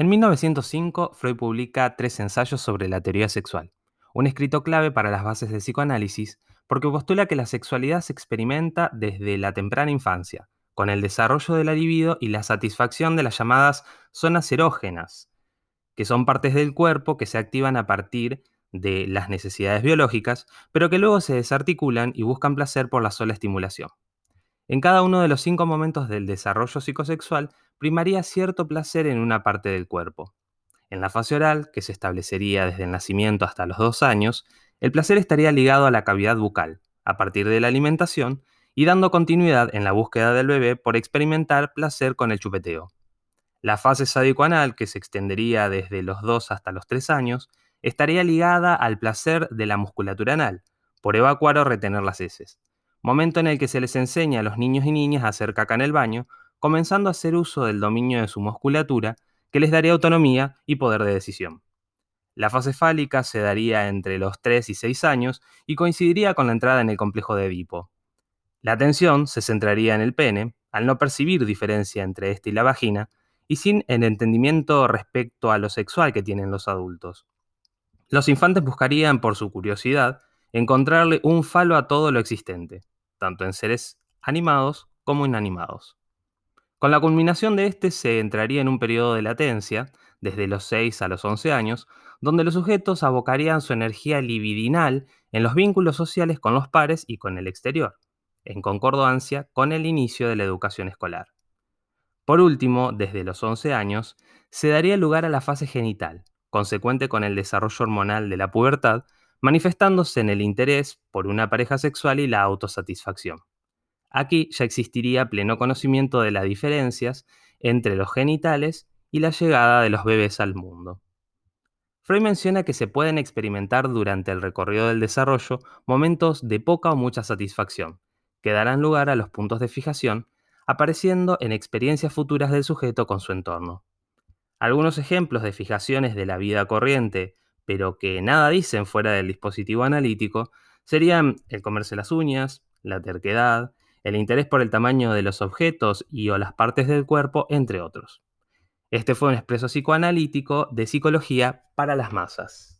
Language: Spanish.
En 1905, Freud publica tres ensayos sobre la teoría sexual, un escrito clave para las bases del psicoanálisis, porque postula que la sexualidad se experimenta desde la temprana infancia, con el desarrollo de la libido y la satisfacción de las llamadas zonas erógenas, que son partes del cuerpo que se activan a partir de las necesidades biológicas, pero que luego se desarticulan y buscan placer por la sola estimulación. En cada uno de los cinco momentos del desarrollo psicosexual primaría cierto placer en una parte del cuerpo. En la fase oral, que se establecería desde el nacimiento hasta los dos años, el placer estaría ligado a la cavidad bucal, a partir de la alimentación, y dando continuidad en la búsqueda del bebé por experimentar placer con el chupeteo. La fase sádico-anal, que se extendería desde los 2 hasta los 3 años, estaría ligada al placer de la musculatura anal, por evacuar o retener las heces momento en el que se les enseña a los niños y niñas a hacer caca en el baño, comenzando a hacer uso del dominio de su musculatura, que les daría autonomía y poder de decisión. La fase fálica se daría entre los 3 y 6 años y coincidiría con la entrada en el complejo de Edipo. La atención se centraría en el pene, al no percibir diferencia entre este y la vagina, y sin el entendimiento respecto a lo sexual que tienen los adultos. Los infantes buscarían, por su curiosidad, encontrarle un falo a todo lo existente, tanto en seres animados como inanimados. Con la culminación de este se entraría en un periodo de latencia, desde los 6 a los 11 años, donde los sujetos abocarían su energía libidinal en los vínculos sociales con los pares y con el exterior, en concordancia con el inicio de la educación escolar. Por último, desde los 11 años, se daría lugar a la fase genital, consecuente con el desarrollo hormonal de la pubertad, manifestándose en el interés por una pareja sexual y la autosatisfacción. Aquí ya existiría pleno conocimiento de las diferencias entre los genitales y la llegada de los bebés al mundo. Freud menciona que se pueden experimentar durante el recorrido del desarrollo momentos de poca o mucha satisfacción, que darán lugar a los puntos de fijación, apareciendo en experiencias futuras del sujeto con su entorno. Algunos ejemplos de fijaciones de la vida corriente pero que nada dicen fuera del dispositivo analítico, serían el comerse las uñas, la terquedad, el interés por el tamaño de los objetos y o las partes del cuerpo, entre otros. Este fue un expreso psicoanalítico de psicología para las masas.